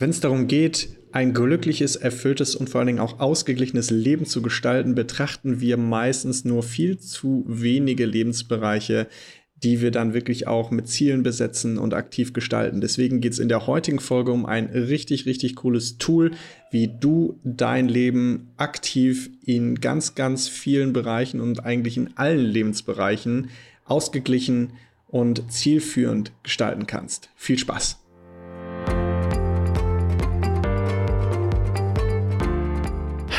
Wenn es darum geht, ein glückliches, erfülltes und vor allen Dingen auch ausgeglichenes Leben zu gestalten, betrachten wir meistens nur viel zu wenige Lebensbereiche, die wir dann wirklich auch mit Zielen besetzen und aktiv gestalten. Deswegen geht es in der heutigen Folge um ein richtig, richtig cooles Tool, wie du dein Leben aktiv in ganz, ganz vielen Bereichen und eigentlich in allen Lebensbereichen ausgeglichen und zielführend gestalten kannst. Viel Spaß!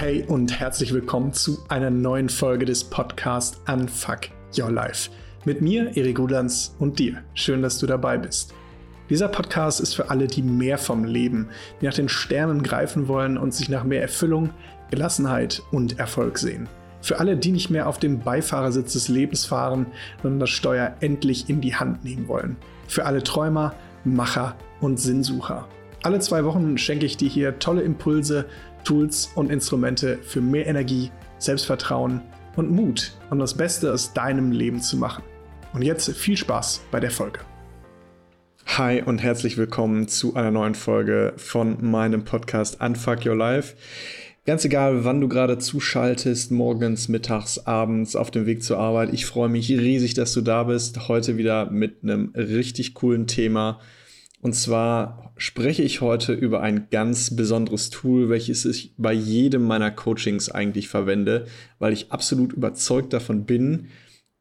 Hey und herzlich willkommen zu einer neuen Folge des Podcasts Unfuck Your Life. Mit mir, Erik Rudans und dir. Schön, dass du dabei bist. Dieser Podcast ist für alle, die mehr vom Leben, die nach den Sternen greifen wollen und sich nach mehr Erfüllung, Gelassenheit und Erfolg sehen. Für alle, die nicht mehr auf dem Beifahrersitz des Lebens fahren, sondern das Steuer endlich in die Hand nehmen wollen. Für alle Träumer, Macher und Sinnsucher. Alle zwei Wochen schenke ich dir hier tolle Impulse Tools und Instrumente für mehr Energie, Selbstvertrauen und Mut, um das Beste aus deinem Leben zu machen. Und jetzt viel Spaß bei der Folge. Hi und herzlich willkommen zu einer neuen Folge von meinem Podcast Unfuck Your Life. Ganz egal, wann du gerade zuschaltest, morgens, mittags, abends, auf dem Weg zur Arbeit. Ich freue mich riesig, dass du da bist. Heute wieder mit einem richtig coolen Thema und zwar spreche ich heute über ein ganz besonderes Tool, welches ich bei jedem meiner Coachings eigentlich verwende, weil ich absolut überzeugt davon bin,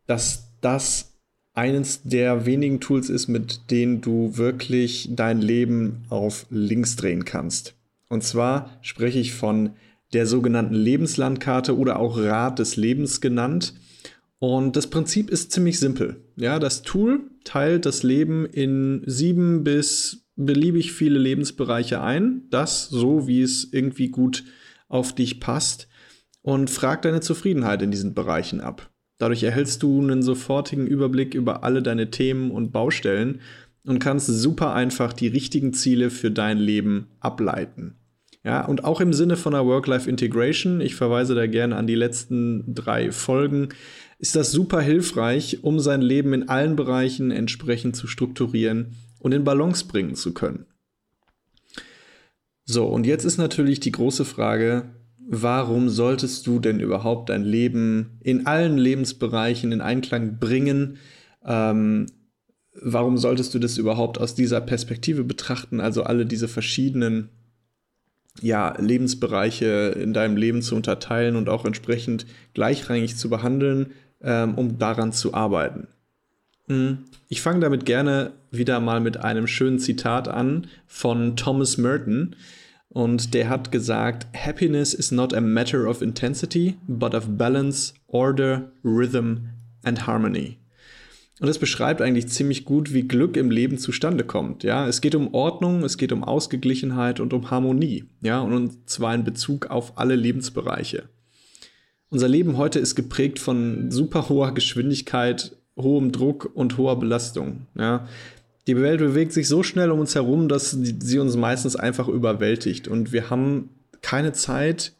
dass das eines der wenigen Tools ist, mit denen du wirklich dein Leben auf links drehen kannst. Und zwar spreche ich von der sogenannten Lebenslandkarte oder auch Rad des Lebens genannt. Und das Prinzip ist ziemlich simpel. Ja, das Tool teilt das Leben in sieben bis beliebig viele Lebensbereiche ein. Das so, wie es irgendwie gut auf dich passt. Und fragt deine Zufriedenheit in diesen Bereichen ab. Dadurch erhältst du einen sofortigen Überblick über alle deine Themen und Baustellen und kannst super einfach die richtigen Ziele für dein Leben ableiten. Ja, und auch im Sinne von einer Work-Life-Integration, ich verweise da gerne an die letzten drei Folgen, ist das super hilfreich, um sein Leben in allen Bereichen entsprechend zu strukturieren und in Balance bringen zu können. So, und jetzt ist natürlich die große Frage, warum solltest du denn überhaupt dein Leben in allen Lebensbereichen in Einklang bringen? Ähm, warum solltest du das überhaupt aus dieser Perspektive betrachten, also alle diese verschiedenen ja, Lebensbereiche in deinem Leben zu unterteilen und auch entsprechend gleichrangig zu behandeln, ähm, um daran zu arbeiten. Hm. Ich fange damit gerne wieder mal mit einem schönen Zitat an von Thomas Merton. Und der hat gesagt, Happiness is not a matter of intensity, but of balance, order, rhythm and harmony. Und das beschreibt eigentlich ziemlich gut, wie Glück im Leben zustande kommt. Ja, es geht um Ordnung, es geht um Ausgeglichenheit und um Harmonie. Ja, und zwar in Bezug auf alle Lebensbereiche. Unser Leben heute ist geprägt von super hoher Geschwindigkeit, hohem Druck und hoher Belastung. Ja. Die Welt bewegt sich so schnell um uns herum, dass sie uns meistens einfach überwältigt. Und wir haben keine Zeit,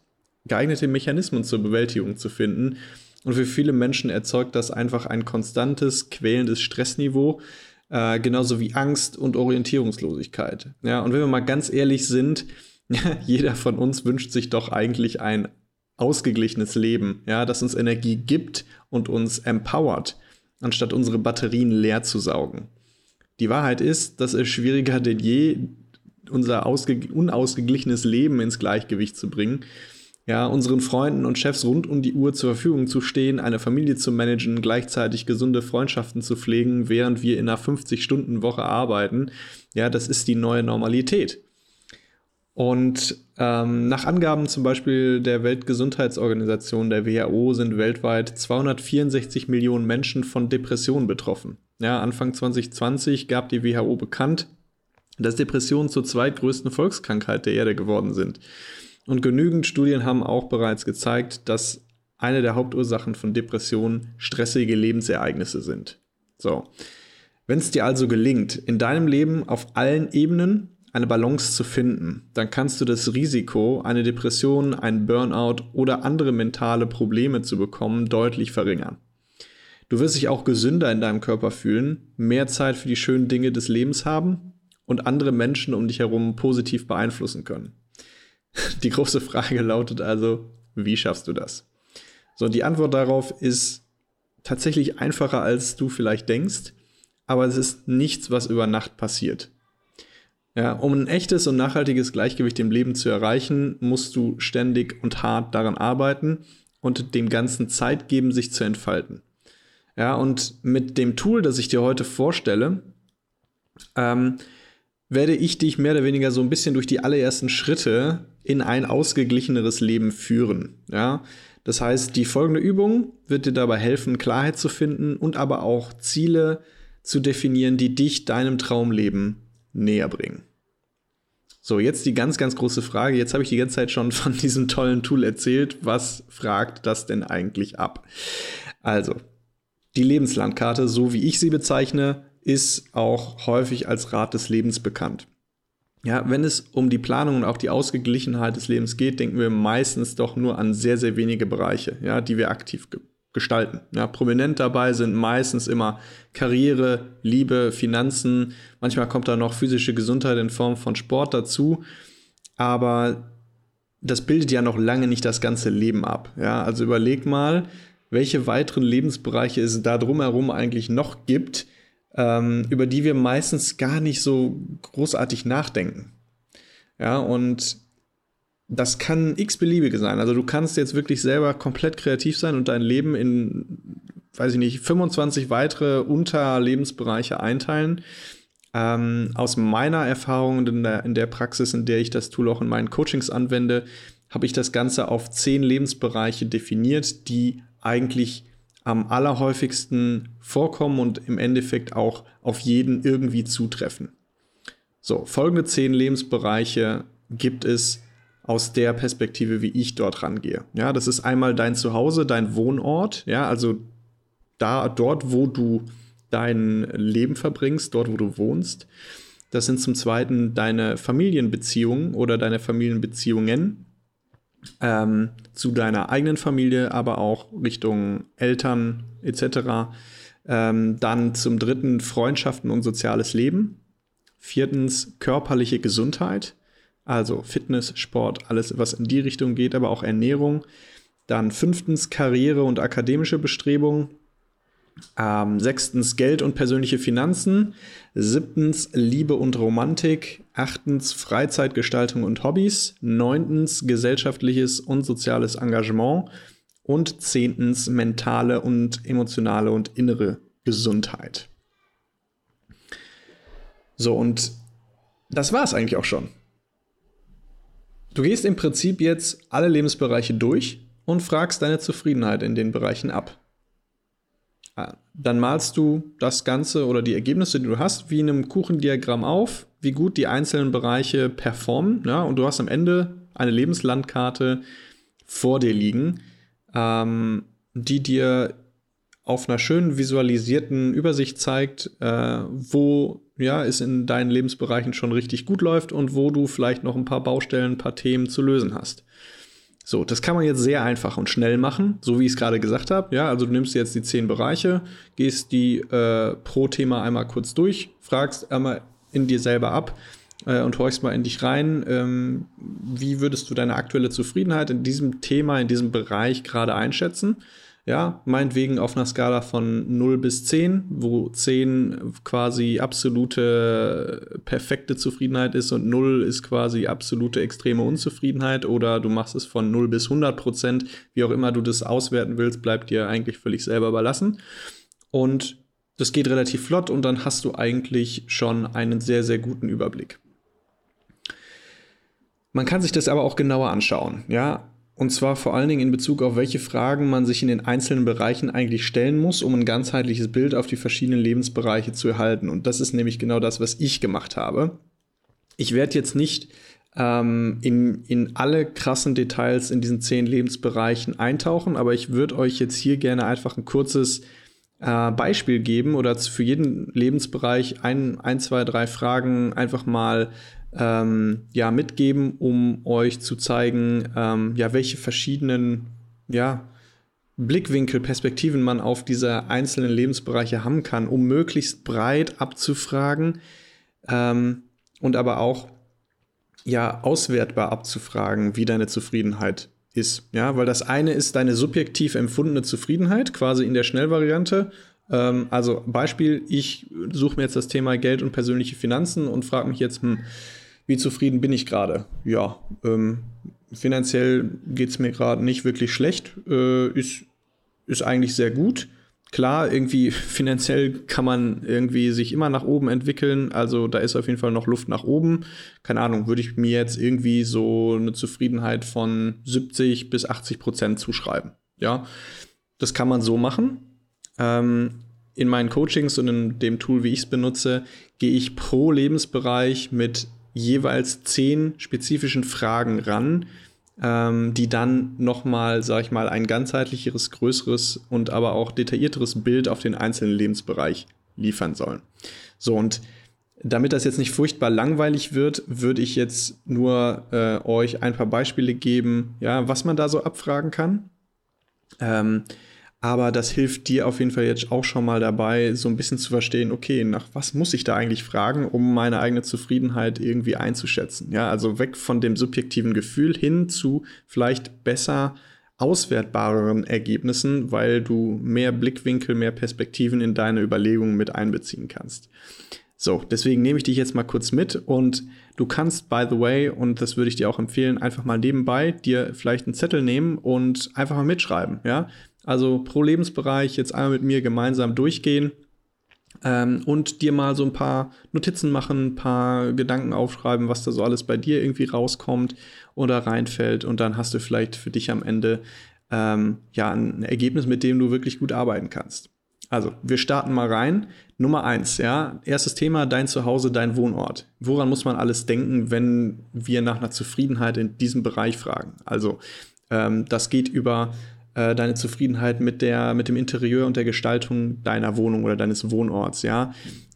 geeignete Mechanismen zur Bewältigung zu finden. Und für viele Menschen erzeugt das einfach ein konstantes, quälendes Stressniveau, äh, genauso wie Angst und Orientierungslosigkeit. Ja, und wenn wir mal ganz ehrlich sind, jeder von uns wünscht sich doch eigentlich ein ausgeglichenes Leben, ja, das uns Energie gibt und uns empowert, anstatt unsere Batterien leer zu saugen. Die Wahrheit ist, dass es schwieriger denn je unser unausgeglichenes Leben ins Gleichgewicht zu bringen, ja, unseren Freunden und Chefs rund um die Uhr zur Verfügung zu stehen, eine Familie zu managen, gleichzeitig gesunde Freundschaften zu pflegen, während wir in einer 50-Stunden-Woche arbeiten, ja, das ist die neue Normalität. Und ähm, nach Angaben zum Beispiel der Weltgesundheitsorganisation, der WHO, sind weltweit 264 Millionen Menschen von Depressionen betroffen. Ja, Anfang 2020 gab die WHO bekannt, dass Depressionen zur zweitgrößten Volkskrankheit der Erde geworden sind. Und genügend Studien haben auch bereits gezeigt, dass eine der Hauptursachen von Depressionen stressige Lebensereignisse sind. So. Wenn es dir also gelingt, in deinem Leben auf allen Ebenen eine Balance zu finden, dann kannst du das Risiko, eine Depression, einen Burnout oder andere mentale Probleme zu bekommen, deutlich verringern. Du wirst dich auch gesünder in deinem Körper fühlen, mehr Zeit für die schönen Dinge des Lebens haben und andere Menschen um dich herum positiv beeinflussen können. Die große Frage lautet also, wie schaffst du das? So, die Antwort darauf ist tatsächlich einfacher, als du vielleicht denkst, aber es ist nichts, was über Nacht passiert. Ja, um ein echtes und nachhaltiges Gleichgewicht im Leben zu erreichen, musst du ständig und hart daran arbeiten und dem Ganzen Zeit geben, sich zu entfalten. Ja, und mit dem Tool, das ich dir heute vorstelle, ähm, werde ich dich mehr oder weniger so ein bisschen durch die allerersten Schritte in ein ausgeglicheneres Leben führen. Ja, das heißt, die folgende Übung wird dir dabei helfen, Klarheit zu finden und aber auch Ziele zu definieren, die dich deinem Traumleben näher bringen. So, jetzt die ganz, ganz große Frage. Jetzt habe ich die ganze Zeit schon von diesem tollen Tool erzählt. Was fragt das denn eigentlich ab? Also, die Lebenslandkarte, so wie ich sie bezeichne, ist auch häufig als Rat des Lebens bekannt. Ja, wenn es um die Planung und auch die Ausgeglichenheit des Lebens geht, denken wir meistens doch nur an sehr, sehr wenige Bereiche, ja, die wir aktiv gestalten. Ja, prominent dabei sind meistens immer Karriere, Liebe, Finanzen. Manchmal kommt da noch physische Gesundheit in Form von Sport dazu. Aber das bildet ja noch lange nicht das ganze Leben ab. Ja, also überleg mal, welche weiteren Lebensbereiche es da drumherum eigentlich noch gibt, ähm, über die wir meistens gar nicht so großartig nachdenken. Ja, und das kann x-beliebige sein. Also du kannst jetzt wirklich selber komplett kreativ sein und dein Leben in, weiß ich nicht, 25 weitere Unterlebensbereiche einteilen. Ähm, aus meiner Erfahrung in der, in der Praxis, in der ich das Tool auch in meinen Coachings anwende, habe ich das Ganze auf zehn Lebensbereiche definiert, die eigentlich am allerhäufigsten vorkommen und im Endeffekt auch auf jeden irgendwie zutreffen. So, folgende zehn Lebensbereiche gibt es aus der Perspektive, wie ich dort rangehe. Ja, das ist einmal dein Zuhause, dein Wohnort, ja, also da, dort, wo du dein Leben verbringst, dort, wo du wohnst. Das sind zum Zweiten deine Familienbeziehungen oder deine Familienbeziehungen ähm, zu deiner eigenen Familie, aber auch Richtung Eltern etc. Ähm, dann zum dritten Freundschaften und soziales Leben. Viertens körperliche Gesundheit, also Fitness, Sport, alles, was in die Richtung geht, aber auch Ernährung. Dann fünftens Karriere und akademische Bestrebungen. Ähm, sechstens Geld und persönliche Finanzen. Siebtens Liebe und Romantik. Achtens Freizeitgestaltung und Hobbys. Neuntens gesellschaftliches und soziales Engagement. Und zehntens mentale und emotionale und innere Gesundheit. So, und das war es eigentlich auch schon. Du gehst im Prinzip jetzt alle Lebensbereiche durch und fragst deine Zufriedenheit in den Bereichen ab. Ah, dann malst du das Ganze oder die Ergebnisse, die du hast, wie in einem Kuchendiagramm auf, wie gut die einzelnen Bereiche performen. Ja, und du hast am Ende eine Lebenslandkarte vor dir liegen, ähm, die dir auf einer schönen visualisierten Übersicht zeigt, äh, wo ja, es in deinen Lebensbereichen schon richtig gut läuft und wo du vielleicht noch ein paar Baustellen, ein paar Themen zu lösen hast. So, das kann man jetzt sehr einfach und schnell machen, so wie ich es gerade gesagt habe. Ja, also du nimmst jetzt die zehn Bereiche, gehst die äh, pro Thema einmal kurz durch, fragst einmal in dir selber ab äh, und horchst mal in dich rein. Ähm, wie würdest du deine aktuelle Zufriedenheit in diesem Thema, in diesem Bereich gerade einschätzen? Ja, meinetwegen auf einer Skala von 0 bis 10, wo 10 quasi absolute perfekte Zufriedenheit ist und 0 ist quasi absolute extreme Unzufriedenheit oder du machst es von 0 bis 100 Prozent, wie auch immer du das auswerten willst, bleibt dir eigentlich völlig selber überlassen. Und das geht relativ flott und dann hast du eigentlich schon einen sehr, sehr guten Überblick. Man kann sich das aber auch genauer anschauen. Ja, und zwar vor allen Dingen in Bezug auf welche Fragen man sich in den einzelnen Bereichen eigentlich stellen muss, um ein ganzheitliches Bild auf die verschiedenen Lebensbereiche zu erhalten. Und das ist nämlich genau das, was ich gemacht habe. Ich werde jetzt nicht ähm, in, in alle krassen Details in diesen zehn Lebensbereichen eintauchen, aber ich würde euch jetzt hier gerne einfach ein kurzes äh, Beispiel geben oder für jeden Lebensbereich ein, ein, zwei, drei Fragen einfach mal ähm, ja, mitgeben, um euch zu zeigen, ähm, ja, welche verschiedenen ja, Blickwinkel, Perspektiven man auf diese einzelnen Lebensbereiche haben kann, um möglichst breit abzufragen, ähm, und aber auch ja auswertbar abzufragen, wie deine Zufriedenheit ist. Ja, weil das eine ist deine subjektiv empfundene Zufriedenheit, quasi in der Schnellvariante. Ähm, also Beispiel, ich suche mir jetzt das Thema Geld und persönliche Finanzen und frage mich jetzt, hm, wie zufrieden bin ich gerade? Ja, ähm, finanziell geht es mir gerade nicht wirklich schlecht, äh, ist, ist eigentlich sehr gut. Klar, irgendwie finanziell kann man irgendwie sich immer nach oben entwickeln. Also da ist auf jeden Fall noch Luft nach oben. Keine Ahnung, würde ich mir jetzt irgendwie so eine Zufriedenheit von 70 bis 80 Prozent zuschreiben. Ja, das kann man so machen. Ähm, in meinen Coachings und in dem Tool, wie ich es benutze, gehe ich pro Lebensbereich mit jeweils zehn spezifischen Fragen ran, ähm, die dann nochmal, sag ich mal, ein ganzheitlicheres, größeres und aber auch detaillierteres Bild auf den einzelnen Lebensbereich liefern sollen. So, und damit das jetzt nicht furchtbar langweilig wird, würde ich jetzt nur äh, euch ein paar Beispiele geben, ja, was man da so abfragen kann. Ähm, aber das hilft dir auf jeden Fall jetzt auch schon mal dabei, so ein bisschen zu verstehen, okay, nach was muss ich da eigentlich fragen, um meine eigene Zufriedenheit irgendwie einzuschätzen. Ja, also weg von dem subjektiven Gefühl hin zu vielleicht besser auswertbareren Ergebnissen, weil du mehr Blickwinkel, mehr Perspektiven in deine Überlegungen mit einbeziehen kannst. So, deswegen nehme ich dich jetzt mal kurz mit und du kannst, by the way, und das würde ich dir auch empfehlen, einfach mal nebenbei dir vielleicht einen Zettel nehmen und einfach mal mitschreiben, ja. Also pro Lebensbereich jetzt einmal mit mir gemeinsam durchgehen ähm, und dir mal so ein paar Notizen machen, ein paar Gedanken aufschreiben, was da so alles bei dir irgendwie rauskommt oder reinfällt. Und dann hast du vielleicht für dich am Ende ähm, ja ein Ergebnis, mit dem du wirklich gut arbeiten kannst. Also, wir starten mal rein. Nummer eins, ja. Erstes Thema, dein Zuhause, dein Wohnort. Woran muss man alles denken, wenn wir nach einer Zufriedenheit in diesem Bereich fragen? Also, ähm, das geht über äh, deine Zufriedenheit mit, der, mit dem Interieur und der Gestaltung deiner Wohnung oder deines Wohnorts, ja,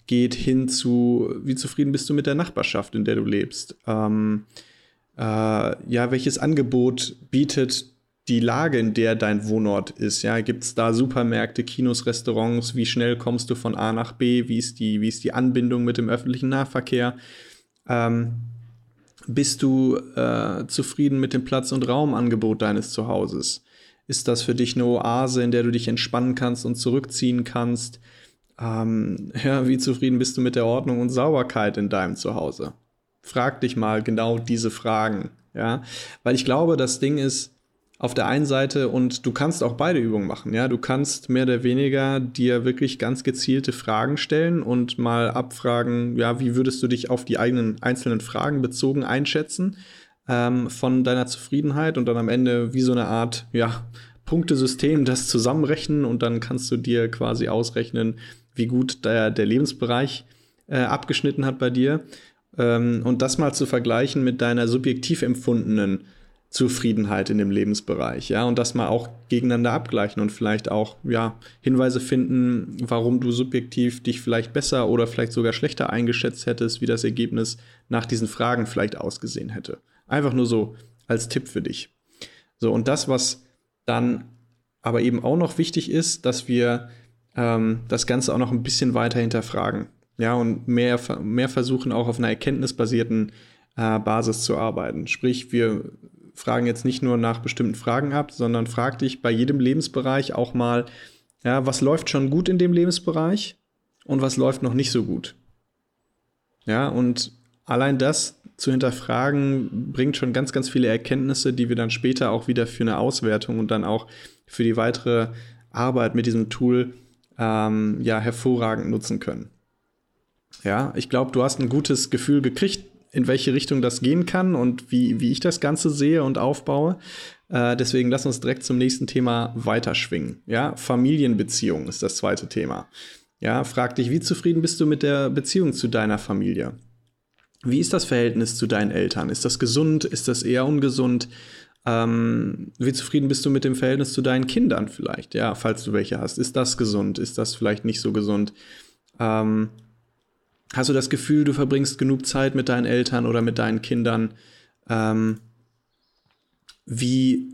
geht hin zu, wie zufrieden bist du mit der Nachbarschaft, in der du lebst. Ähm, äh, ja, welches Angebot bietet die Lage, in der dein Wohnort ist. Ja, gibt es da Supermärkte, Kinos, Restaurants? Wie schnell kommst du von A nach B? Wie ist die, wie ist die Anbindung mit dem öffentlichen Nahverkehr? Ähm, bist du äh, zufrieden mit dem Platz- und Raumangebot deines Zuhauses? Ist das für dich eine Oase, in der du dich entspannen kannst und zurückziehen kannst? Ähm, ja, wie zufrieden bist du mit der Ordnung und Sauberkeit in deinem Zuhause? Frag dich mal genau diese Fragen, ja, weil ich glaube, das Ding ist auf der einen Seite und du kannst auch beide Übungen machen, ja, du kannst mehr oder weniger dir wirklich ganz gezielte Fragen stellen und mal abfragen, ja, wie würdest du dich auf die eigenen einzelnen Fragen bezogen einschätzen? Ähm, von deiner Zufriedenheit und dann am Ende wie so eine Art, ja, Punktesystem das zusammenrechnen und dann kannst du dir quasi ausrechnen, wie gut der, der Lebensbereich äh, abgeschnitten hat bei dir. Ähm, und das mal zu vergleichen mit deiner subjektiv empfundenen Zufriedenheit in dem Lebensbereich, ja, und das mal auch gegeneinander abgleichen und vielleicht auch, ja, Hinweise finden, warum du subjektiv dich vielleicht besser oder vielleicht sogar schlechter eingeschätzt hättest, wie das Ergebnis nach diesen Fragen vielleicht ausgesehen hätte. Einfach nur so als Tipp für dich. So, und das, was dann aber eben auch noch wichtig ist, dass wir ähm, das Ganze auch noch ein bisschen weiter hinterfragen. Ja, und mehr, mehr versuchen auch auf einer erkenntnisbasierten äh, Basis zu arbeiten. Sprich, wir fragen jetzt nicht nur nach bestimmten Fragen ab, sondern frag dich bei jedem Lebensbereich auch mal, ja, was läuft schon gut in dem Lebensbereich und was läuft noch nicht so gut. Ja, und allein das zu hinterfragen, bringt schon ganz, ganz viele Erkenntnisse, die wir dann später auch wieder für eine Auswertung und dann auch für die weitere Arbeit mit diesem Tool ähm, ja hervorragend nutzen können. Ja, ich glaube, du hast ein gutes Gefühl gekriegt, in welche Richtung das gehen kann und wie, wie ich das Ganze sehe und aufbaue. Äh, deswegen lass uns direkt zum nächsten Thema weiterschwingen. Ja, Familienbeziehung ist das zweite Thema. Ja, frag dich, wie zufrieden bist du mit der Beziehung zu deiner Familie? Wie ist das Verhältnis zu deinen Eltern? Ist das gesund? Ist das eher ungesund? Ähm, wie zufrieden bist du mit dem Verhältnis zu deinen Kindern vielleicht? Ja, falls du welche hast. Ist das gesund? Ist das vielleicht nicht so gesund? Ähm, hast du das Gefühl, du verbringst genug Zeit mit deinen Eltern oder mit deinen Kindern? Ähm, wie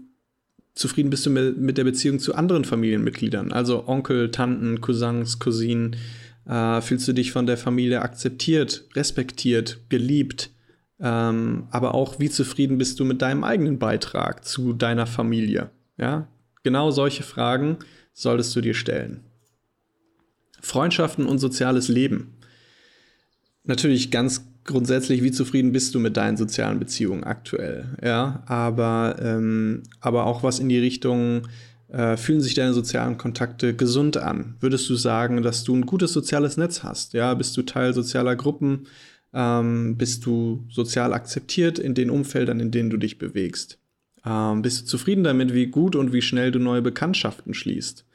zufrieden bist du mit, mit, der Beziehung zu anderen Familienmitgliedern? Also Onkel, Tanten, Cousins, Cousinen? Äh, fühlst du dich von der Familie akzeptiert, respektiert, geliebt? Ähm, aber auch, wie zufrieden bist du mit deinem eigenen Beitrag zu deiner Familie? Ja, genau solche Fragen solltest du dir stellen. Freundschaften und soziales Leben. Natürlich ganz grundsätzlich, wie zufrieden bist du mit deinen sozialen Beziehungen aktuell? Ja, aber, ähm, aber auch was in die Richtung, äh, fühlen sich deine sozialen Kontakte gesund an? Würdest du sagen, dass du ein gutes soziales Netz hast? Ja, bist du Teil sozialer Gruppen? Ähm, bist du sozial akzeptiert in den Umfeldern, in denen du dich bewegst? Ähm, bist du zufrieden damit, wie gut und wie schnell du neue Bekanntschaften schließt?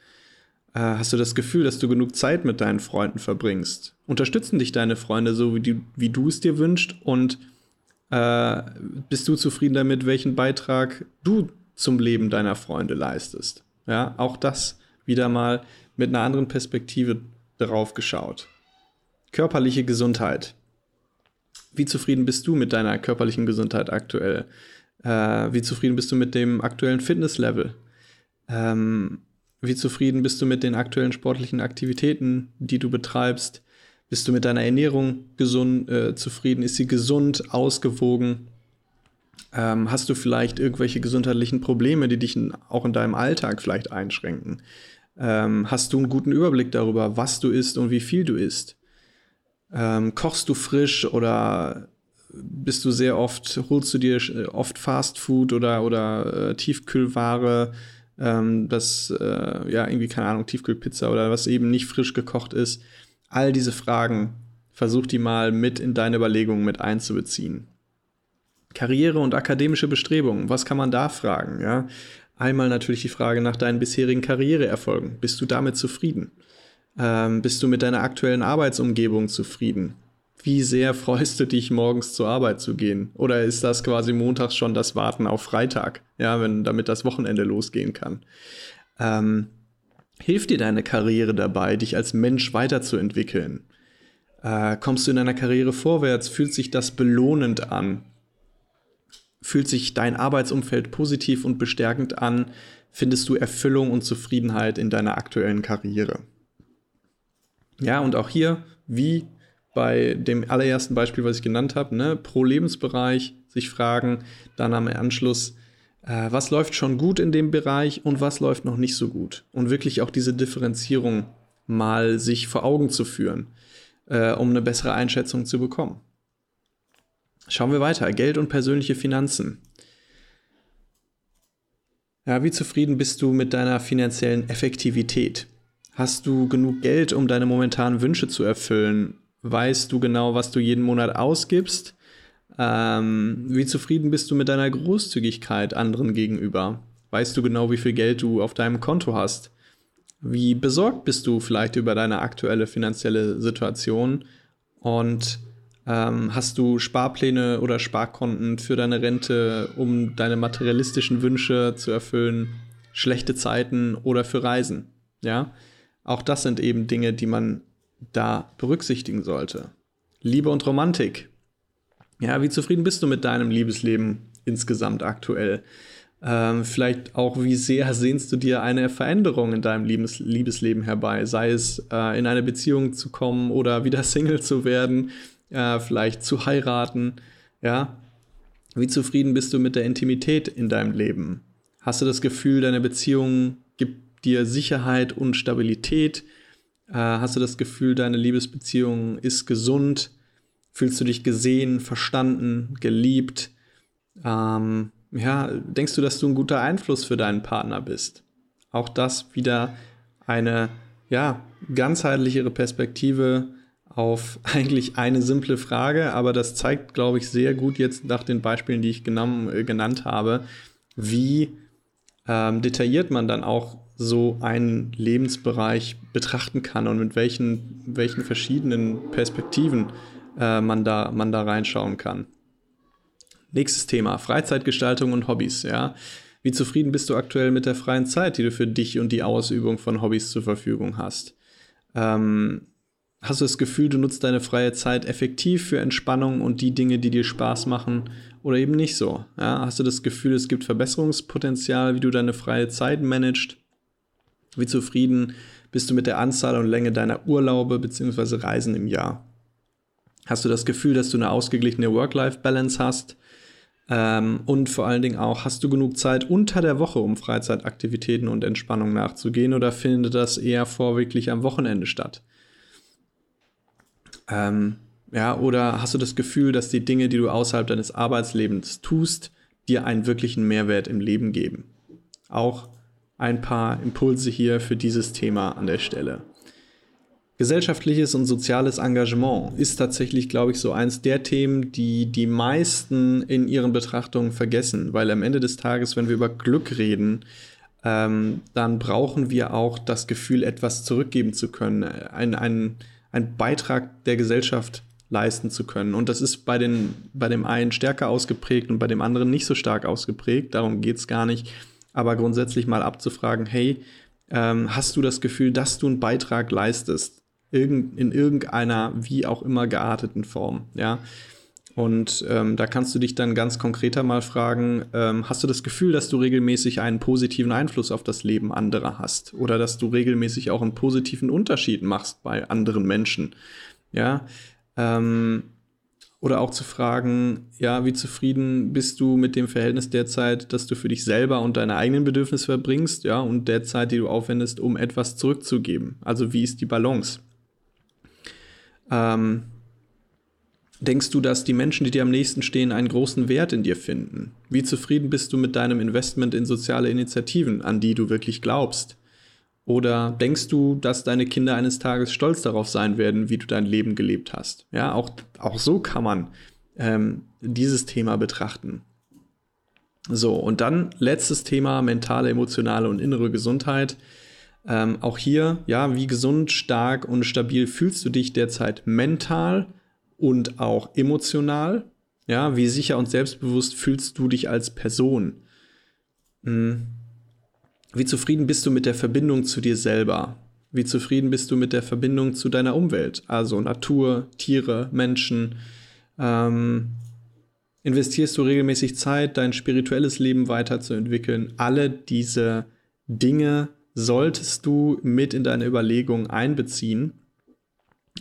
Äh, hast du das Gefühl, dass du genug Zeit mit deinen Freunden verbringst? Unterstützen dich deine Freunde so, wie, die, wie du es dir wünschst? Und äh, bist du zufrieden damit, welchen Beitrag du zum Leben deiner Freunde leistest? Ja, auch das wieder mal mit einer anderen Perspektive darauf geschaut. Körperliche Gesundheit. Wie zufrieden bist du mit deiner körperlichen Gesundheit aktuell? Äh, wie zufrieden bist du mit dem aktuellen Fitnesslevel? Ähm, wie zufrieden bist du mit den aktuellen sportlichen Aktivitäten, die du betreibst? Bist du mit deiner Ernährung gesund, äh, zufrieden? Ist sie gesund, ausgewogen? Ähm, hast du vielleicht irgendwelche gesundheitlichen Probleme, die dich in, auch in deinem Alltag vielleicht einschränken? Ähm, hast du einen guten Überblick darüber, was du isst und wie viel du isst? Ähm, kochst du frisch oder bist du sehr oft, holst du dir äh, oft Fast Food oder, oder äh, Tiefkühlware, ähm, das, äh, ja, irgendwie, keine Ahnung, Tiefkühlpizza oder was eben nicht frisch gekocht ist. All diese Fragen versuch die mal mit in deine Überlegungen mit einzubeziehen. Karriere und akademische Bestrebungen, was kann man da fragen? Ja? Einmal natürlich die Frage nach deinen bisherigen Karriereerfolgen. Bist du damit zufrieden? Ähm, bist du mit deiner aktuellen Arbeitsumgebung zufrieden? Wie sehr freust du dich, morgens zur Arbeit zu gehen? Oder ist das quasi montags schon das Warten auf Freitag, ja, wenn damit das Wochenende losgehen kann? Ähm, hilft dir deine Karriere dabei, dich als Mensch weiterzuentwickeln? Äh, kommst du in deiner Karriere vorwärts? Fühlt sich das belohnend an? Fühlt sich dein Arbeitsumfeld positiv und bestärkend an? Findest du Erfüllung und Zufriedenheit in deiner aktuellen Karriere? Ja, und auch hier, wie bei dem allerersten Beispiel, was ich genannt habe, ne, pro Lebensbereich sich fragen, dann am Anschluss, äh, was läuft schon gut in dem Bereich und was läuft noch nicht so gut. Und wirklich auch diese Differenzierung mal sich vor Augen zu führen, äh, um eine bessere Einschätzung zu bekommen. Schauen wir weiter. Geld und persönliche Finanzen. Ja, wie zufrieden bist du mit deiner finanziellen Effektivität? Hast du genug Geld, um deine momentanen Wünsche zu erfüllen? Weißt du genau, was du jeden Monat ausgibst? Ähm, wie zufrieden bist du mit deiner Großzügigkeit anderen gegenüber? Weißt du genau, wie viel Geld du auf deinem Konto hast? Wie besorgt bist du vielleicht über deine aktuelle finanzielle Situation? Und ähm, hast du Sparpläne oder Sparkonten für deine Rente, um deine materialistischen Wünsche zu erfüllen? Schlechte Zeiten oder für Reisen? Ja, auch das sind eben Dinge, die man da berücksichtigen sollte. Liebe und Romantik. Ja, wie zufrieden bist du mit deinem Liebesleben insgesamt aktuell? Ähm, vielleicht auch, wie sehr sehnst du dir eine Veränderung in deinem Liebes Liebesleben herbei? Sei es äh, in eine Beziehung zu kommen oder wieder Single zu werden, äh, vielleicht zu heiraten. Ja, wie zufrieden bist du mit der Intimität in deinem Leben? Hast du das Gefühl, deine Beziehung gibt dir Sicherheit und Stabilität? Äh, hast du das Gefühl, deine Liebesbeziehung ist gesund? Fühlst du dich gesehen, verstanden, geliebt? Ähm, ja, denkst du, dass du ein guter Einfluss für deinen Partner bist? Auch das wieder eine ja, ganzheitlichere Perspektive auf eigentlich eine simple Frage, aber das zeigt, glaube ich, sehr gut jetzt nach den Beispielen, die ich genannt, äh, genannt habe, wie ähm, detailliert man dann auch so einen Lebensbereich betrachten kann und mit welchen, welchen verschiedenen Perspektiven äh, man, da, man da reinschauen kann. Nächstes Thema, Freizeitgestaltung und Hobbys, ja. Wie zufrieden bist du aktuell mit der freien Zeit, die du für dich und die Ausübung von Hobbys zur Verfügung hast? Ähm, hast du das Gefühl, du nutzt deine freie Zeit effektiv für Entspannung und die Dinge, die dir Spaß machen oder eben nicht so? Ja? Hast du das Gefühl, es gibt Verbesserungspotenzial, wie du deine freie Zeit managst? Wie zufrieden bist du mit der Anzahl und Länge deiner Urlaube bzw. Reisen im Jahr? Hast du das Gefühl, dass du eine ausgeglichene Work-Life-Balance hast? Ähm, und vor allen Dingen auch, hast du genug Zeit unter der Woche, um Freizeitaktivitäten und Entspannung nachzugehen oder findet das eher vorwiegend am Wochenende statt? Ähm, ja, oder hast du das Gefühl, dass die Dinge, die du außerhalb deines Arbeitslebens tust, dir einen wirklichen Mehrwert im Leben geben? Auch ein paar Impulse hier für dieses Thema an der Stelle. Gesellschaftliches und soziales Engagement ist tatsächlich, glaube ich, so eins der Themen, die die meisten in ihren Betrachtungen vergessen, weil am Ende des Tages, wenn wir über Glück reden, ähm, dann brauchen wir auch das Gefühl, etwas zurückgeben zu können, ein, ein, ein Beitrag der Gesellschaft leisten zu können. Und das ist bei, den, bei dem einen stärker ausgeprägt und bei dem anderen nicht so stark ausgeprägt. Darum geht es gar nicht. Aber grundsätzlich mal abzufragen, hey, ähm, hast du das Gefühl, dass du einen Beitrag leistest? in irgendeiner wie auch immer gearteten Form, ja. Und ähm, da kannst du dich dann ganz konkreter mal fragen, ähm, hast du das Gefühl, dass du regelmäßig einen positiven Einfluss auf das Leben anderer hast? Oder dass du regelmäßig auch einen positiven Unterschied machst bei anderen Menschen? Ja. Ähm, oder auch zu fragen, ja, wie zufrieden bist du mit dem Verhältnis der Zeit, dass du für dich selber und deine eigenen Bedürfnisse verbringst, ja, und der Zeit, die du aufwendest, um etwas zurückzugeben? Also wie ist die Balance? Ähm, denkst du, dass die Menschen, die dir am nächsten stehen, einen großen Wert in dir finden? Wie zufrieden bist du mit deinem Investment in soziale Initiativen, an die du wirklich glaubst? Oder denkst du, dass deine Kinder eines Tages stolz darauf sein werden, wie du dein Leben gelebt hast? Ja, auch, auch so kann man ähm, dieses Thema betrachten. So, und dann letztes Thema, mentale, emotionale und innere Gesundheit. Ähm, auch hier, ja, wie gesund, stark und stabil fühlst du dich derzeit mental und auch emotional? Ja, wie sicher und selbstbewusst fühlst du dich als Person? Hm. Wie zufrieden bist du mit der Verbindung zu dir selber? Wie zufrieden bist du mit der Verbindung zu deiner Umwelt? Also Natur, Tiere, Menschen. Ähm, investierst du regelmäßig Zeit, dein spirituelles Leben weiterzuentwickeln? Alle diese Dinge solltest du mit in deine Überlegungen einbeziehen.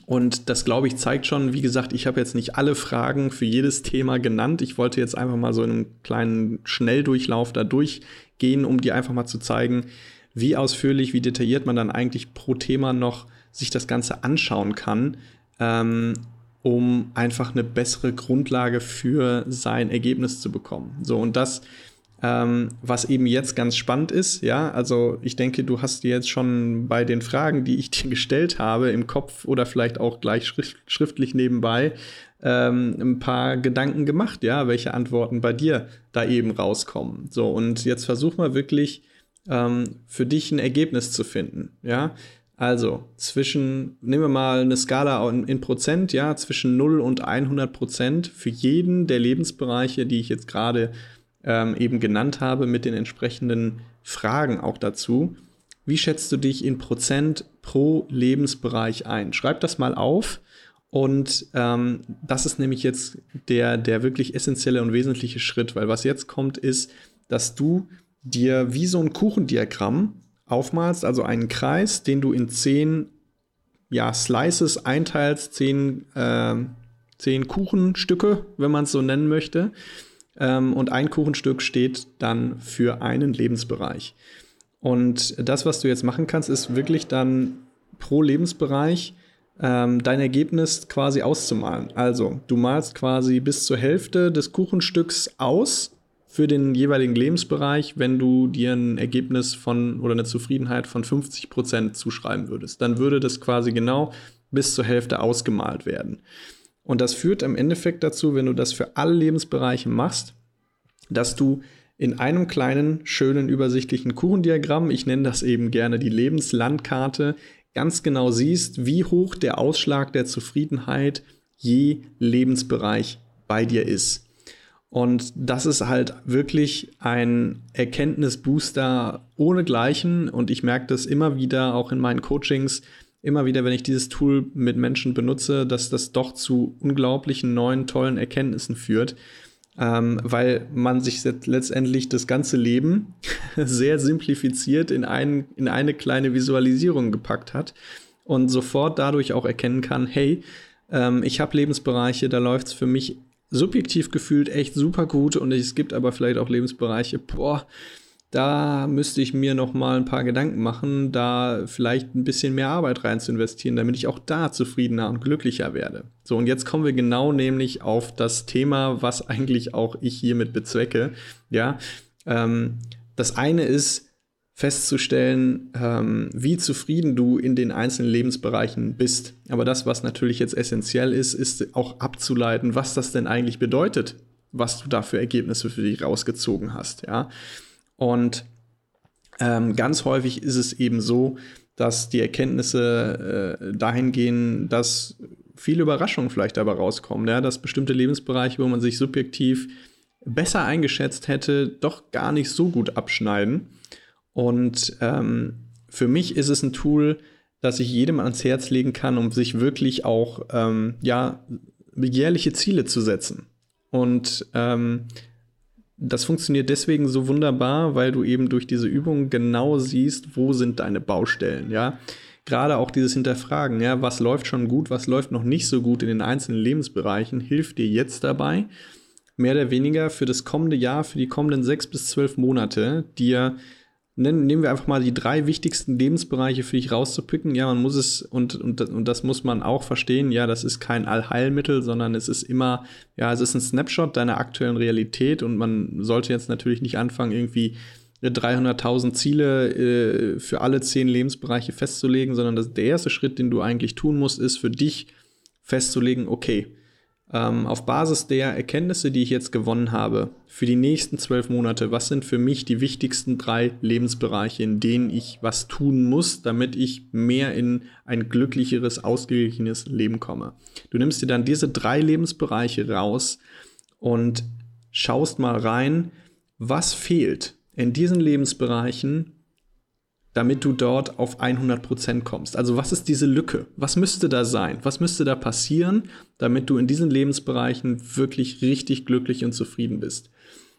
Und das, glaube ich, zeigt schon, wie gesagt, ich habe jetzt nicht alle Fragen für jedes Thema genannt. Ich wollte jetzt einfach mal so in einem kleinen Schnelldurchlauf da durchgehen, um dir einfach mal zu zeigen, wie ausführlich, wie detailliert man dann eigentlich pro Thema noch sich das Ganze anschauen kann, ähm, um einfach eine bessere Grundlage für sein Ergebnis zu bekommen. So, und das ähm, was eben jetzt ganz spannend ist, ja, also ich denke, du hast dir jetzt schon bei den Fragen, die ich dir gestellt habe, im Kopf oder vielleicht auch gleich schrift schriftlich nebenbei ähm, ein paar Gedanken gemacht, ja, welche Antworten bei dir da eben rauskommen. So, und jetzt versuch mal wirklich ähm, für dich ein Ergebnis zu finden, ja. Also zwischen, nehmen wir mal eine Skala in, Prozent, ja, zwischen 0 und 100 Prozent für jeden der Lebensbereiche, die ich jetzt gerade ähm, eben genannt habe, mit den entsprechenden Fragen auch dazu. Wie schätzt du dich in Prozent pro Lebensbereich ein? Schreib das mal auf. Und ähm, das ist nämlich jetzt der, der wirklich essentielle und wesentliche Schritt, weil was jetzt kommt, ist, dass du dir wie so ein Kuchendiagramm aufmalst, also einen Kreis, den du in zehn ja, Slices einteilst, zehn, äh, zehn Kuchenstücke, wenn man es so nennen möchte. Ähm, und ein Kuchenstück steht dann für einen Lebensbereich. Und das, was du jetzt machen kannst, ist wirklich dann pro Lebensbereich ähm, dein Ergebnis quasi auszumalen. Also, du malst quasi bis zur Hälfte des Kuchenstücks aus für den jeweiligen Lebensbereich, wenn du dir ein Ergebnis von oder eine Zufriedenheit von 50 Prozent zuschreiben würdest. Dann würde das quasi genau bis zur Hälfte ausgemalt werden. Und das führt im Endeffekt dazu, wenn du das für alle Lebensbereiche machst, dass du in einem kleinen, schönen, übersichtlichen Kuchendiagramm, ich nenne das eben gerne die Lebenslandkarte, ganz genau siehst, wie hoch der Ausschlag der Zufriedenheit je Lebensbereich bei dir ist. Und das ist halt wirklich ein Erkenntnisbooster ohnegleichen. Und ich merke das immer wieder auch in meinen Coachings, immer wieder, wenn ich dieses Tool mit Menschen benutze, dass das doch zu unglaublichen neuen, tollen Erkenntnissen führt. ähm, weil man sich letztendlich das ganze Leben sehr simplifiziert in, ein, in eine kleine Visualisierung gepackt hat und sofort dadurch auch erkennen kann, hey, ähm, ich habe Lebensbereiche, da läuft es für mich subjektiv gefühlt echt super gut und es gibt aber vielleicht auch Lebensbereiche, boah, da müsste ich mir noch mal ein paar Gedanken machen, da vielleicht ein bisschen mehr Arbeit rein zu investieren, damit ich auch da zufriedener und glücklicher werde. So, und jetzt kommen wir genau nämlich auf das Thema, was eigentlich auch ich hiermit bezwecke. Ja, ähm, das eine ist festzustellen, ähm, wie zufrieden du in den einzelnen Lebensbereichen bist. Aber das, was natürlich jetzt essentiell ist, ist auch abzuleiten, was das denn eigentlich bedeutet, was du da für Ergebnisse für dich rausgezogen hast. Ja. Und ähm, ganz häufig ist es eben so, dass die Erkenntnisse äh, dahin gehen, dass viele Überraschungen vielleicht dabei rauskommen, ja? dass bestimmte Lebensbereiche, wo man sich subjektiv besser eingeschätzt hätte, doch gar nicht so gut abschneiden. Und ähm, für mich ist es ein Tool, das ich jedem ans Herz legen kann, um sich wirklich auch ähm, ja, begehrliche Ziele zu setzen. Und ähm, das funktioniert deswegen so wunderbar, weil du eben durch diese Übung genau siehst, wo sind deine Baustellen, ja. Gerade auch dieses Hinterfragen, ja, was läuft schon gut, was läuft noch nicht so gut in den einzelnen Lebensbereichen, hilft dir jetzt dabei, mehr oder weniger für das kommende Jahr, für die kommenden sechs bis zwölf Monate, dir nennen, nehmen wir einfach mal die drei wichtigsten Lebensbereiche für dich rauszupicken. Ja, man muss es, und, und, und das muss man auch verstehen, ja, das ist kein Allheilmittel, sondern es ist immer, ja, es ist ein Snapshot deiner aktuellen Realität und man sollte jetzt natürlich nicht anfangen, irgendwie 300.000 Ziele äh, für alle zehn Lebensbereiche festzulegen, sondern das, der erste Schritt, den du eigentlich tun musst, ist für dich festzulegen, okay, ähm, auf Basis der Erkenntnisse, die ich jetzt gewonnen habe, für die nächsten zwölf Monate, was sind für mich die wichtigsten drei Lebensbereiche, in denen ich was tun muss, damit ich mehr in ein glücklicheres, ausgeglichenes Leben komme. Du nimmst dir dann diese drei Lebensbereiche raus und schaust mal rein, was fehlt in diesen Lebensbereichen, damit du dort auf 100% kommst. Also was ist diese Lücke? Was müsste da sein? Was müsste da passieren, damit du in diesen Lebensbereichen wirklich richtig glücklich und zufrieden bist?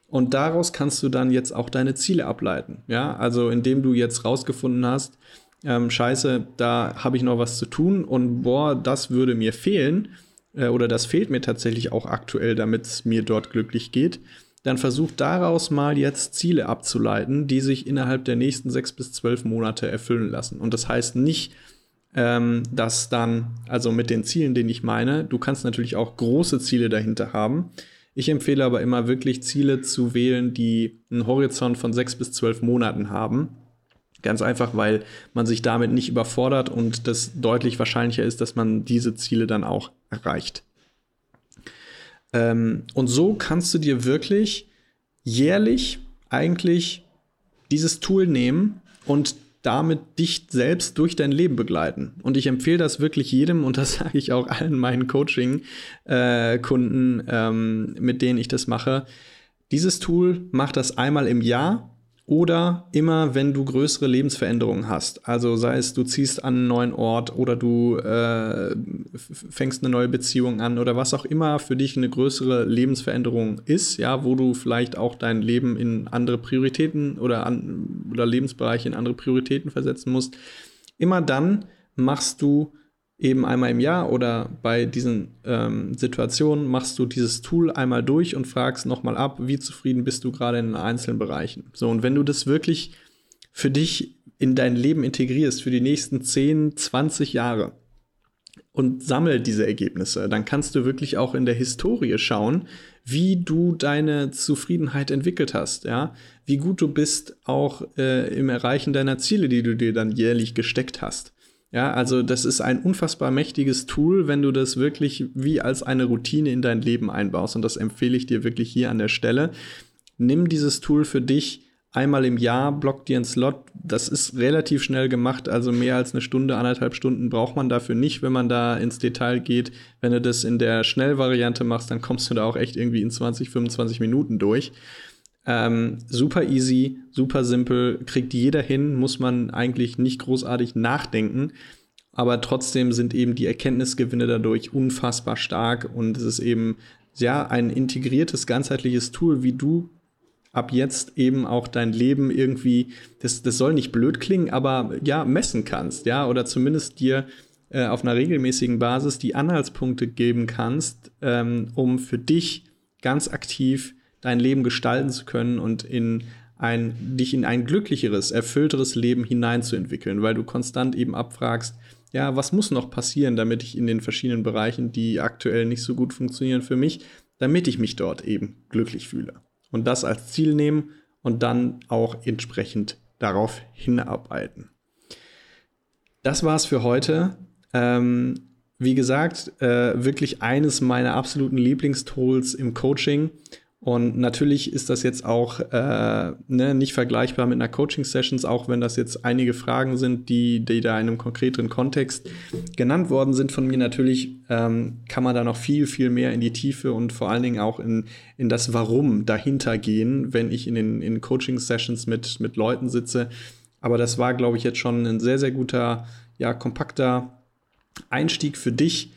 Und daraus kannst du dann jetzt auch deine Ziele ableiten. Ja, also indem du jetzt rausgefunden hast, ähm, scheiße, da habe ich noch was zu tun und boah, das würde mir fehlen äh, oder das fehlt mir tatsächlich auch aktuell, damit es mir dort glücklich geht dann versuch daraus mal jetzt Ziele abzuleiten, die sich innerhalb der nächsten sechs bis zwölf Monate erfüllen lassen. Und das heißt nicht, ähm, dass dann, also mit den Zielen, den ich meine, du kannst natürlich auch große Ziele dahinter haben. Ich empfehle aber immer wirklich Ziele zu wählen, die einen Horizont von sechs bis zwölf Monaten haben. Ganz einfach, weil man sich damit nicht überfordert und das deutlich wahrscheinlicher ist, dass man diese Ziele dann auch erreicht. Ähm, und so kannst du dir wirklich jährlich eigentlich dieses Tool nehmen und damit dich selbst durch dein Leben begleiten. Und ich empfehle das wirklich jedem und das sage ich auch allen meinen Coaching-Kunden, äh, ähm, mit denen ich das mache. Dieses Tool macht das einmal im Jahr oder immer, wenn du größere Lebensveränderungen hast. Also sei es, du ziehst an einen neuen Ort oder du äh, fängst eine neue Beziehung an oder was auch immer für dich eine größere Lebensveränderung ist, ja, wo du vielleicht auch dein Leben in andere Prioritäten oder, an, oder Lebensbereiche in andere Prioritäten versetzen musst. Immer dann machst du eben einmal im Jahr oder bei diesen ähm, Situationen machst du dieses Tool einmal durch und fragst nochmal ab, wie zufrieden bist du gerade in einzelnen Bereichen. So, und wenn du das wirklich für dich in dein Leben integrierst für die nächsten 10, 20 Jahre und sammel diese Ergebnisse, dann kannst du wirklich auch in der Historie schauen, wie du deine Zufriedenheit entwickelt hast, ja, wie gut du bist auch äh, im Erreichen deiner Ziele, die du dir dann jährlich gesteckt hast. Ja, also das ist ein unfassbar mächtiges Tool, wenn du das wirklich wie als eine Routine in dein Leben einbaust. Und das empfehle ich dir wirklich hier an der Stelle. Nimm dieses Tool für dich einmal im Jahr, block dir einen Slot. Das ist relativ schnell gemacht, also mehr als eine Stunde, anderthalb Stunden braucht man dafür nicht, wenn man da ins Detail geht. Wenn du das in der Schnellvariante machst, dann kommst du da auch echt irgendwie in 20, 25 Minuten durch. Ähm, super easy, super simpel, kriegt jeder hin, muss man eigentlich nicht großartig nachdenken. Aber trotzdem sind eben die Erkenntnisgewinne dadurch unfassbar stark und es ist eben ja ein integriertes, ganzheitliches Tool, wie du ab jetzt eben auch dein Leben irgendwie, das, das soll nicht blöd klingen, aber ja, messen kannst, ja, oder zumindest dir äh, auf einer regelmäßigen Basis die Anhaltspunkte geben kannst, ähm, um für dich ganz aktiv dein Leben gestalten zu können und in ein, dich in ein glücklicheres, erfüllteres Leben hineinzuentwickeln, weil du konstant eben abfragst, ja, was muss noch passieren, damit ich in den verschiedenen Bereichen, die aktuell nicht so gut funktionieren für mich, damit ich mich dort eben glücklich fühle. Und das als Ziel nehmen und dann auch entsprechend darauf hinarbeiten. Das war's für heute. Ähm, wie gesagt, äh, wirklich eines meiner absoluten Lieblingstools im Coaching. Und natürlich ist das jetzt auch äh, ne, nicht vergleichbar mit einer Coaching-Sessions, auch wenn das jetzt einige Fragen sind, die, die da in einem konkreteren Kontext genannt worden sind von mir. Natürlich ähm, kann man da noch viel, viel mehr in die Tiefe und vor allen Dingen auch in, in das Warum dahinter gehen, wenn ich in den in Coaching-Sessions mit, mit Leuten sitze. Aber das war, glaube ich, jetzt schon ein sehr, sehr guter, ja, kompakter Einstieg für dich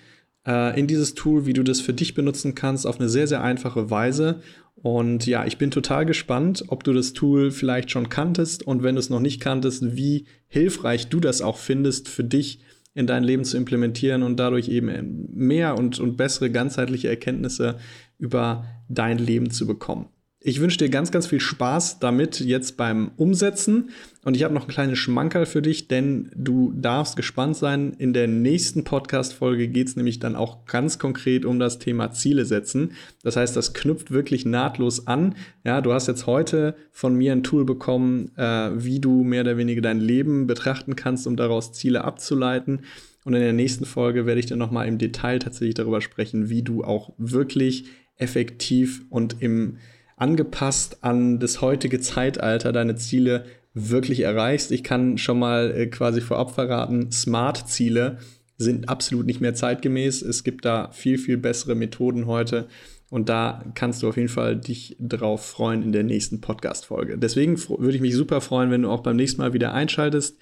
äh, in dieses Tool, wie du das für dich benutzen kannst, auf eine sehr, sehr einfache Weise. Und ja, ich bin total gespannt, ob du das Tool vielleicht schon kanntest und wenn du es noch nicht kanntest, wie hilfreich du das auch findest für dich in dein Leben zu implementieren und dadurch eben mehr und, und bessere ganzheitliche Erkenntnisse über dein Leben zu bekommen. Ich wünsche dir ganz, ganz viel Spaß damit jetzt beim Umsetzen. Und ich habe noch ein kleines Schmankerl für dich, denn du darfst gespannt sein. In der nächsten Podcast-Folge geht es nämlich dann auch ganz konkret um das Thema Ziele setzen. Das heißt, das knüpft wirklich nahtlos an. Ja, du hast jetzt heute von mir ein Tool bekommen, äh, wie du mehr oder weniger dein Leben betrachten kannst, um daraus Ziele abzuleiten. Und in der nächsten Folge werde ich dann nochmal im Detail tatsächlich darüber sprechen, wie du auch wirklich effektiv und im angepasst an das heutige Zeitalter deine Ziele wirklich erreichst. Ich kann schon mal äh, quasi vorab verraten, Smart-Ziele sind absolut nicht mehr zeitgemäß. Es gibt da viel, viel bessere Methoden heute. Und da kannst du auf jeden Fall dich drauf freuen in der nächsten Podcast-Folge. Deswegen würde ich mich super freuen, wenn du auch beim nächsten Mal wieder einschaltest.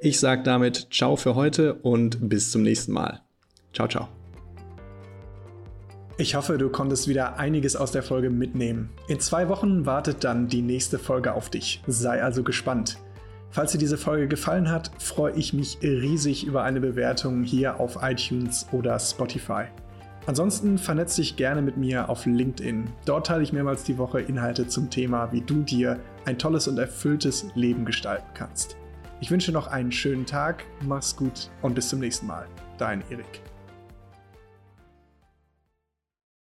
Ich sage damit Ciao für heute und bis zum nächsten Mal. Ciao, ciao. Ich hoffe, du konntest wieder einiges aus der Folge mitnehmen. In zwei Wochen wartet dann die nächste Folge auf dich. Sei also gespannt. Falls dir diese Folge gefallen hat, freue ich mich riesig über eine Bewertung hier auf iTunes oder Spotify. Ansonsten vernetz dich gerne mit mir auf LinkedIn. Dort teile ich mehrmals die Woche Inhalte zum Thema, wie du dir ein tolles und erfülltes Leben gestalten kannst. Ich wünsche noch einen schönen Tag, mach's gut und bis zum nächsten Mal. Dein Erik.